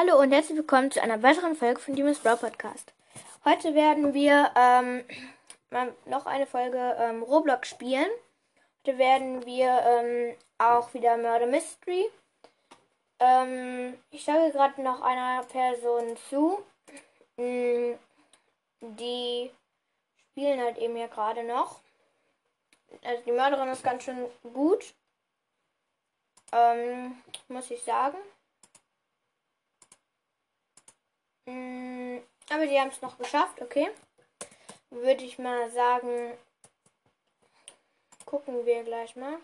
Hallo und herzlich willkommen zu einer weiteren Folge von Demon's Brawl Podcast. Heute werden wir ähm, noch eine Folge ähm, Roblox spielen. Heute werden wir ähm, auch wieder Murder Mystery. Ähm, ich sage gerade noch einer Person zu. Mm, die spielen halt eben hier gerade noch. Also die Mörderin ist ganz schön gut. Ähm, muss ich sagen. Mm, aber die haben es noch geschafft, okay. Würde ich mal sagen, gucken wir gleich mal.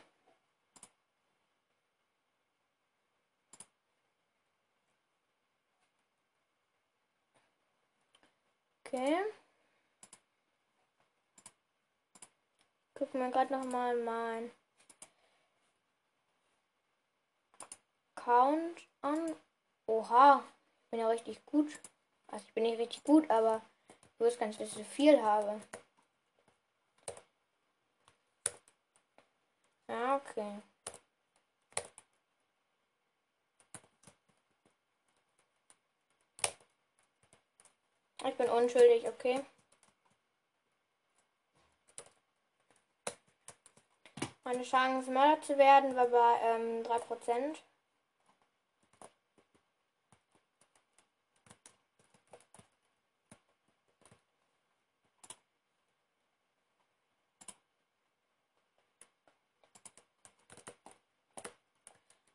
Okay. Gucken wir gerade noch mal mein Account an. Oha, ich bin ja richtig gut. Also ich bin nicht richtig gut, aber ich wusste gar nicht, dass ich so viel habe. Ja, okay. Ich bin unschuldig, okay. Meine Chance, Mörder zu werden, war bei ähm, 3%.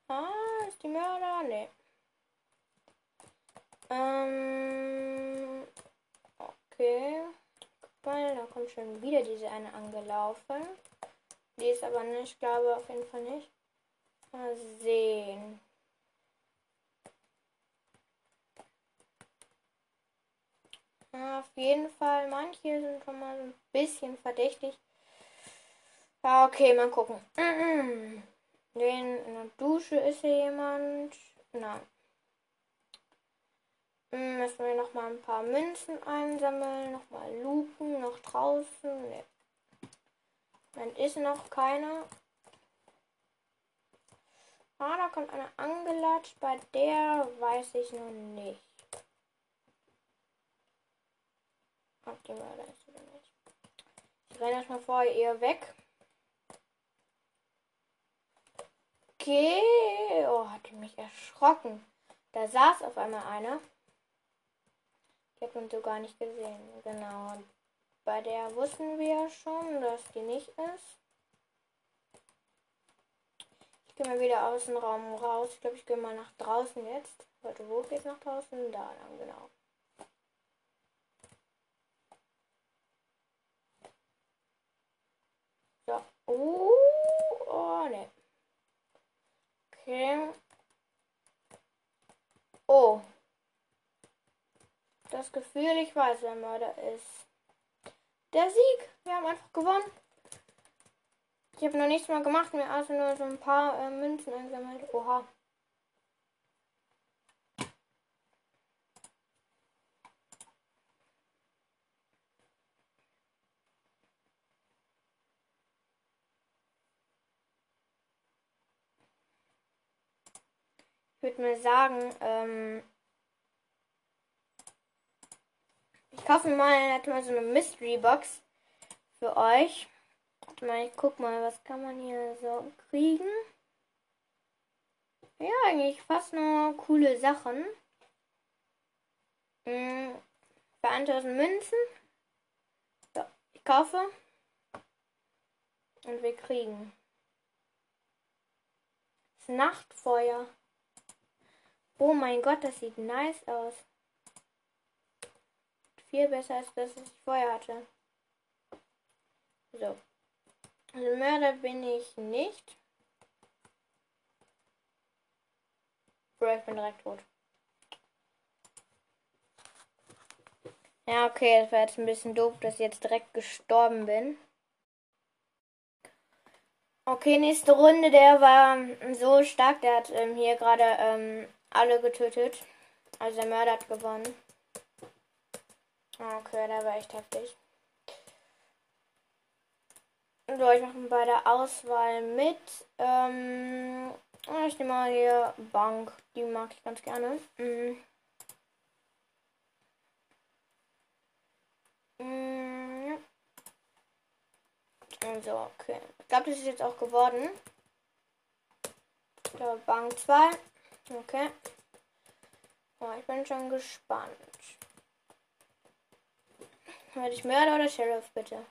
Ah, ist die Mörder? Nee. Ähm, okay. Guck da kommt schon wieder diese eine angelaufen. Die ist aber nicht, ich glaube auf jeden Fall nicht. Mal sehen. Auf jeden Fall, manche sind schon mal ein bisschen verdächtig. Okay, mal gucken. Den in der Dusche ist hier jemand. Nein. Hm, müssen wir noch mal ein paar Münzen einsammeln, noch mal lupen, noch draußen. Nee. Dann ist noch keiner. Ah, da kommt einer angelatscht. Bei der weiß ich noch nicht. Ob die Mörder ist oder nicht. Ich renne erstmal vor ihr weg. Okay. Oh, hat mich erschrocken. Da saß auf einmal einer. Ich habe ihn so gar nicht gesehen. Genau. Bei der wussten wir schon, dass die nicht ist. Ich gehe mal wieder aus dem Raum raus. Ich glaube, ich gehe mal nach draußen jetzt. Warte, wo geht's nach draußen? Da dann, genau. So. Oh, oh ne. Okay. Oh. Das Gefühl, ich weiß, wer Mörder ist. Der Sieg. Wir haben einfach gewonnen. Ich habe noch nichts mehr gemacht, mir also nur so ein paar äh, Münzen eingesammelt. Oha. Würde mir sagen, ähm, ich kaufe mal, mal so eine Mystery Box für euch. Warte mal, ich guck mal, was kann man hier so kriegen. Ja, eigentlich fast nur coole Sachen. Hm, für 1000 Münzen. So, ich kaufe. Und wir kriegen. Das Nachtfeuer. Oh mein Gott, das sieht nice aus. Viel besser als das, was ich vorher hatte. So. Also Mörder bin ich nicht. Bro, ich bin direkt tot. Ja, okay, das war jetzt ein bisschen doof, dass ich jetzt direkt gestorben bin. Okay, nächste Runde. Der war so stark, der hat ähm, hier gerade ähm, alle getötet. Also der Mörder hat gewonnen. Okay, der war echt heftig. So, ich mache bei der Auswahl mit. Ähm, Ah, ich nehme mal hier Bank. Die mag ich ganz gerne. Mhm. Mhm. Also, okay. Ich glaube, das ist jetzt auch geworden. Der Bank 2. Okay. Oh, ich bin schon gespannt. Werde ich Mörder oder Sheriff, bitte?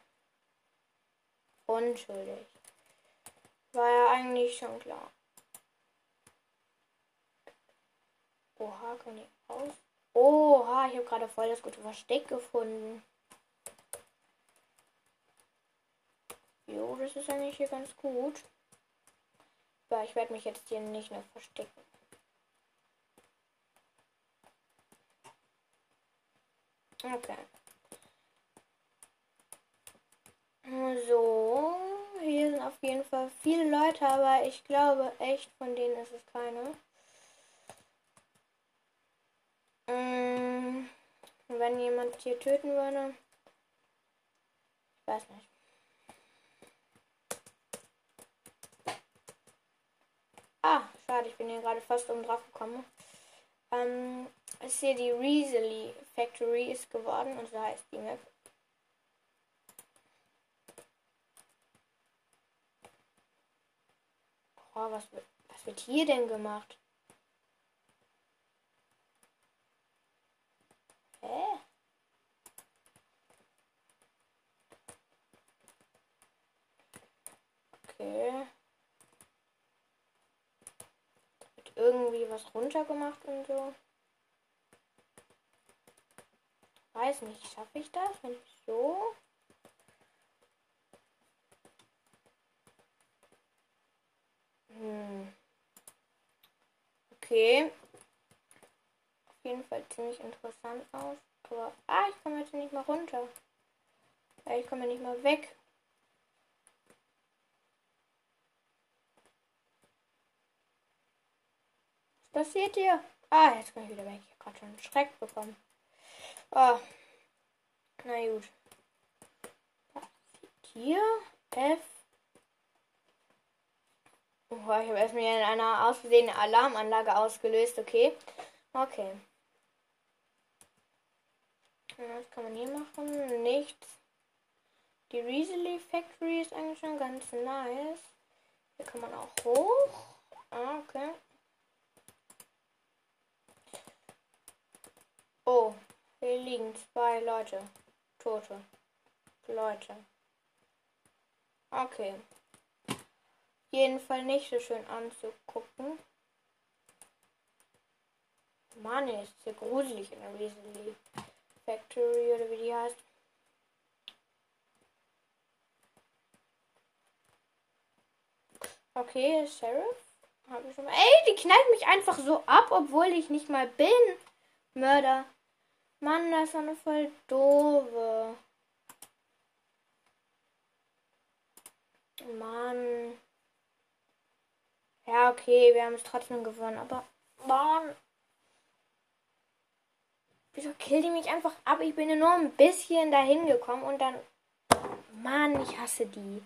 Unschuldig. War ja eigentlich schon klar. Oha, kann ich aus? Oha, ich habe gerade voll das gute Versteck gefunden. Jo, das ist eigentlich hier ganz gut. Aber ich werde mich jetzt hier nicht mehr verstecken. Okay. So, hier sind auf jeden Fall viele Leute, aber ich glaube echt, von denen ist es keine. Ähm, wenn jemand hier töten würde. Ich weiß nicht. Ah, schade, ich bin hier gerade fast um drauf gekommen. Ähm, ist hier die Reasley Factory ist geworden und so heißt die Map. Oh, was, was wird hier denn gemacht? Hä? Okay. Wird irgendwie was runtergemacht und so. Weiß nicht, schaffe ich das? Wenn ich so. Hm. Okay. Auf jeden Fall ziemlich interessant aus. Aber. Ah, ich komme jetzt nicht mal runter. Ich komme nicht mal weg. Was passiert hier? Ah, jetzt komme ich wieder weg. Ich habe gerade schon einen Schreck bekommen. Oh. Na gut. Hier. F. Oh, ich habe erstmal in einer ausgesehenen Alarmanlage ausgelöst. Okay. Okay. Was kann man hier machen? Nichts. Die Reasley Factory ist eigentlich schon ganz nice. Hier kann man auch hoch. Ah, okay. Oh, hier liegen zwei Leute. Tote. Leute. Okay. Jeden Fall nicht so schön anzugucken. Mann, ist ja gruselig in der Weasley Factory oder wie die heißt. Okay, Sheriff. Habe ich schon mal. Ey, die knallt mich einfach so ab, obwohl ich nicht mal bin. Mörder. Mann, das ist eine voll doofe. Mann. Ja, okay, wir haben es trotzdem gewonnen, aber Mann. Wieso killt die mich einfach ab? Ich bin nur ein bisschen dahin gekommen und dann. Mann, ich hasse die.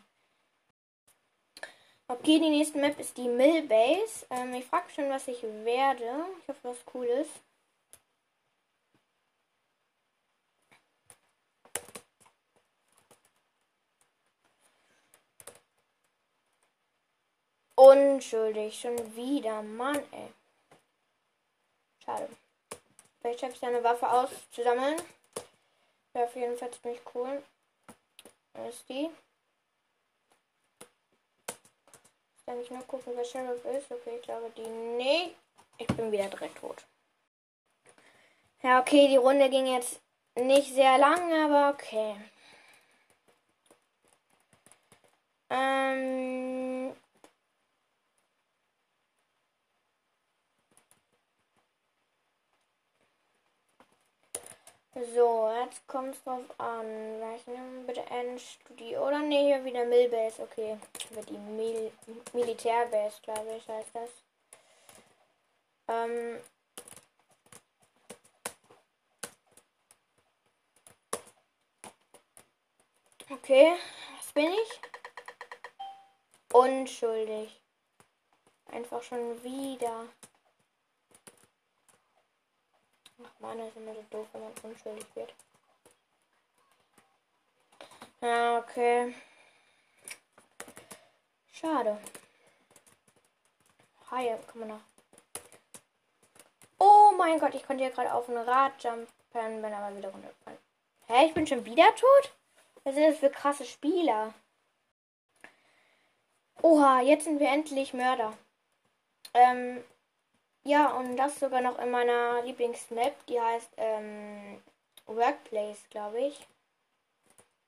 Okay, die nächste Map ist die Mill Base. Ähm, ich frage schon, was ich werde. Ich hoffe, was Cooles. Unschuldig, schon wieder. Mann, ey. Schade. Vielleicht habe ich eine Waffe auszusammeln. Wäre auf jeden Fall ziemlich cool. Das ist die. Kann ich nur gucken, wer Sheriff ist. Okay, ich glaube die. Nee. Ich bin wieder direkt tot. Ja, okay, die Runde ging jetzt nicht sehr lang, aber okay. Ähm, So, jetzt kommt drauf an. Ich nehme bitte Endstudio. Oder ne, hier wieder Millbase. Okay. Über die Mil Militärbase, glaube ich, heißt das. Ähm. Okay, was bin ich? Unschuldig. Einfach schon wieder. Ach man, das ist immer so doof, wenn man unschuldig wird. Ja, okay. Schade. Hi, kann man noch. Oh mein Gott, ich konnte ja gerade auf ein Rad jumpen, bin aber wieder runtergefallen. Hä, ich bin schon wieder tot? Was sind das für krasse Spieler? Oha, jetzt sind wir endlich Mörder. Ähm, ja, und das sogar noch in meiner Lieblingsmap, die heißt ähm, Workplace, glaube ich.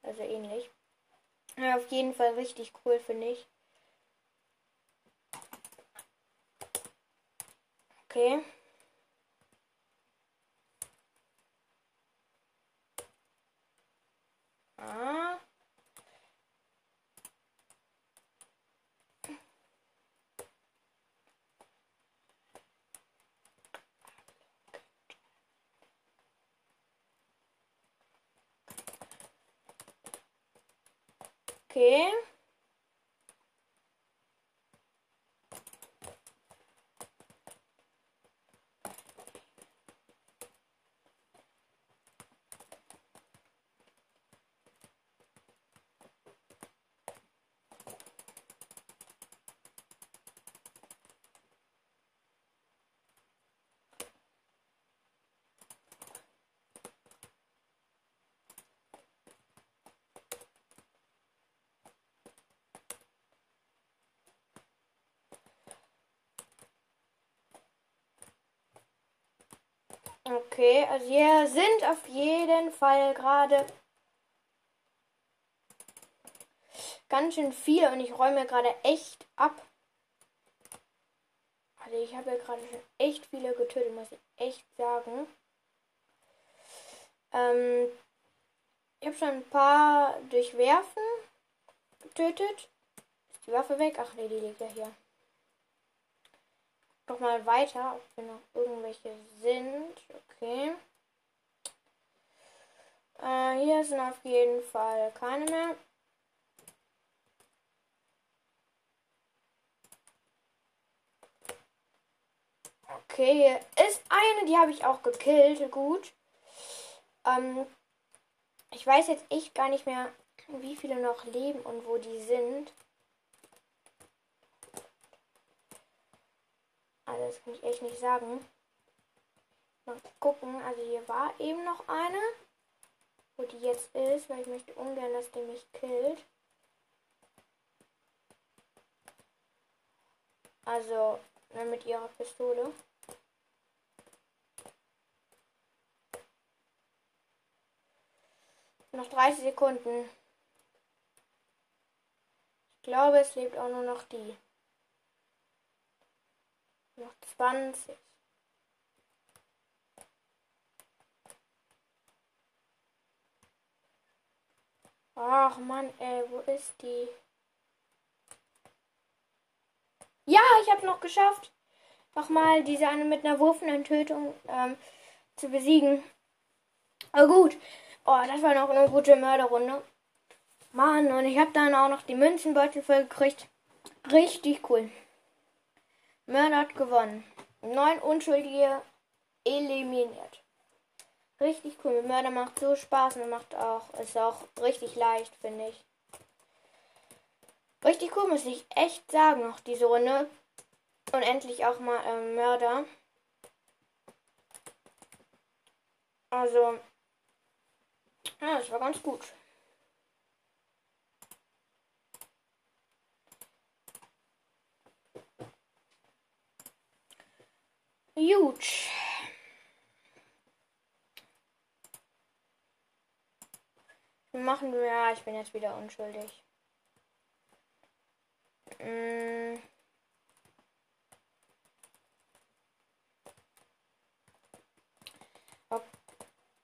Also ähnlich. Ja, auf jeden Fall richtig cool, finde ich. Okay. Ah. Okay. Okay, also hier sind auf jeden Fall gerade ganz schön viele und ich räume gerade echt ab. Also ich habe ja gerade schon echt viele getötet, muss ich echt sagen. Ähm, ich habe schon ein paar durchwerfen getötet. Ist die Waffe weg? Ach nee, die liegt ja hier noch mal weiter, ob wir noch irgendwelche sind. Okay. Äh, hier sind auf jeden Fall keine mehr. Okay, hier ist eine, die habe ich auch gekillt. Gut. Ähm, ich weiß jetzt echt gar nicht mehr, wie viele noch leben und wo die sind. Also das kann ich echt nicht sagen. Mal gucken. Also hier war eben noch eine. Wo die jetzt ist, weil ich möchte ungern, dass die mich killt. Also ne, mit ihrer Pistole. Noch 30 Sekunden. Ich glaube, es lebt auch nur noch die. Noch 20. Ach Mann, ey, wo ist die? Ja, ich habe noch geschafft, nochmal diese eine mit einer wurfenden Tötung ähm, zu besiegen. Aber gut. Oh, das war noch eine gute Mörderrunde. Mann, und ich habe dann auch noch die Münzenbeutel voll gekriegt. Richtig cool. Mörder hat gewonnen. Neun Unschuldige eliminiert. Richtig cool. Mörder macht so Spaß und macht auch, ist auch richtig leicht, finde ich. Richtig cool, muss ich echt sagen, noch diese Runde. Und endlich auch mal ähm, Mörder. Also, ja, das war ganz gut. Gut. Machen wir, ja, ich bin jetzt wieder unschuldig. Mm.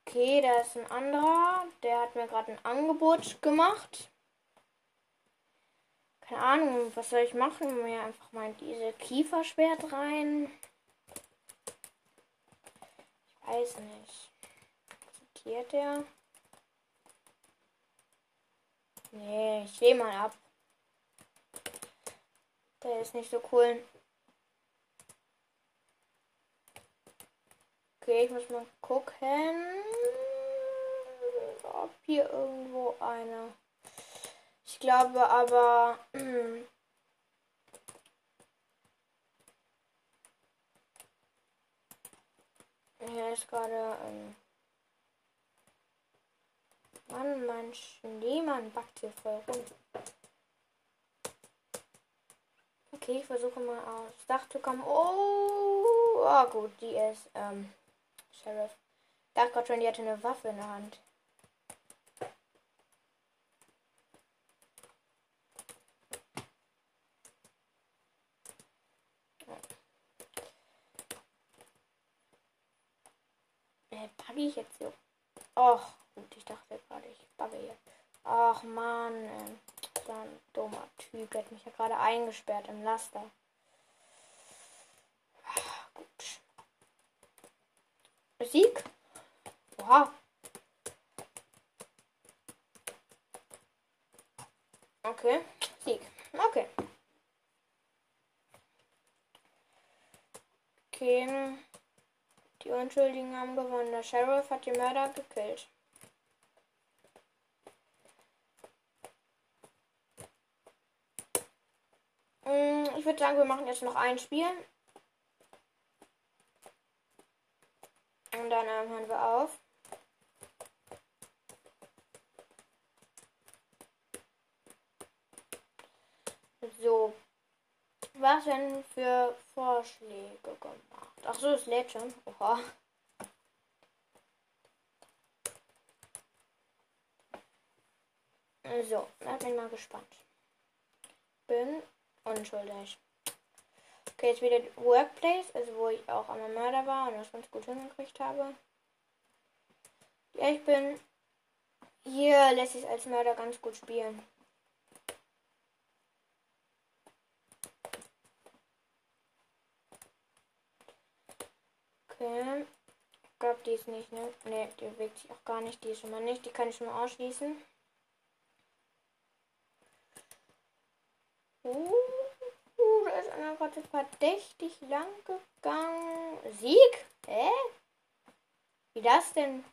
Okay, da ist ein anderer. Der hat mir gerade ein Angebot gemacht. Keine Ahnung, was soll ich machen? Mir einfach mal diese Kieferschwert rein. Weiß nicht. Zitiert er? Nee, ich lehne mal ab. Der ist nicht so cool. Okay, ich muss mal gucken, ob hier irgendwo einer. Ich glaube aber, Hier ist gerade. Ähm Mann, mein Schneemann backt hier voll rum. Okay, ich versuche mal aufs Dach zu kommen. Oh, oh gut, die ist ähm, Sheriff. Dachte gerade schon, die hatte eine Waffe in der Hand. Buggy ich jetzt so? Och, gut, ich dachte gerade, ich bugge hier. Ach man, äh, so ein dummer Typ, hat mich ja gerade eingesperrt im Laster. Ach, gut. Sieg? Oha. Okay, Sieg. Okay. Okay. Die Unschuldigen haben gewonnen. Der Sheriff hat die Mörder gekillt. Mm, ich würde sagen, wir machen jetzt noch ein Spiel. Und dann ähm, hören wir auf. So. Was denn für Vorschläge gemacht? Ach so, es lädt schon. Oha. So, da bin ich mal gespannt. Bin unschuldig. Okay, jetzt wieder Workplace, also wo ich auch einmal Mörder war und das ganz gut hingekriegt habe. Ja, ich bin. Hier lässt sich als Mörder ganz gut spielen. Okay. Ich glaube, die ist nicht, ne? Ne, die bewegt sich auch gar nicht. Die ist schon mal nicht. Die kann ich schon mal ausschließen. Uh, uh, da ist einer gerade verdächtig lang gegangen. Sieg? Hä? Wie das denn?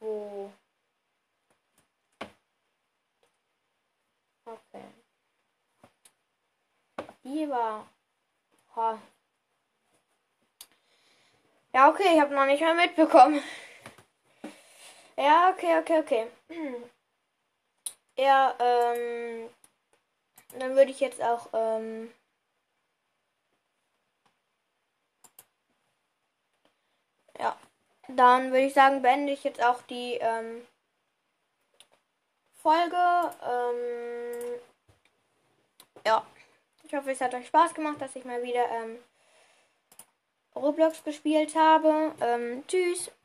Wo? Okay. Die war. Ha. Ja, okay, ich habe noch nicht mal mitbekommen. Ja, okay, okay, okay. Ja, ähm, dann würde ich jetzt auch, ähm, ja, dann würde ich sagen, beende ich jetzt auch die, ähm, Folge, ähm, ja, ich hoffe, es hat euch Spaß gemacht, dass ich mal wieder, ähm, Roblox gespielt habe. Ähm, tschüss.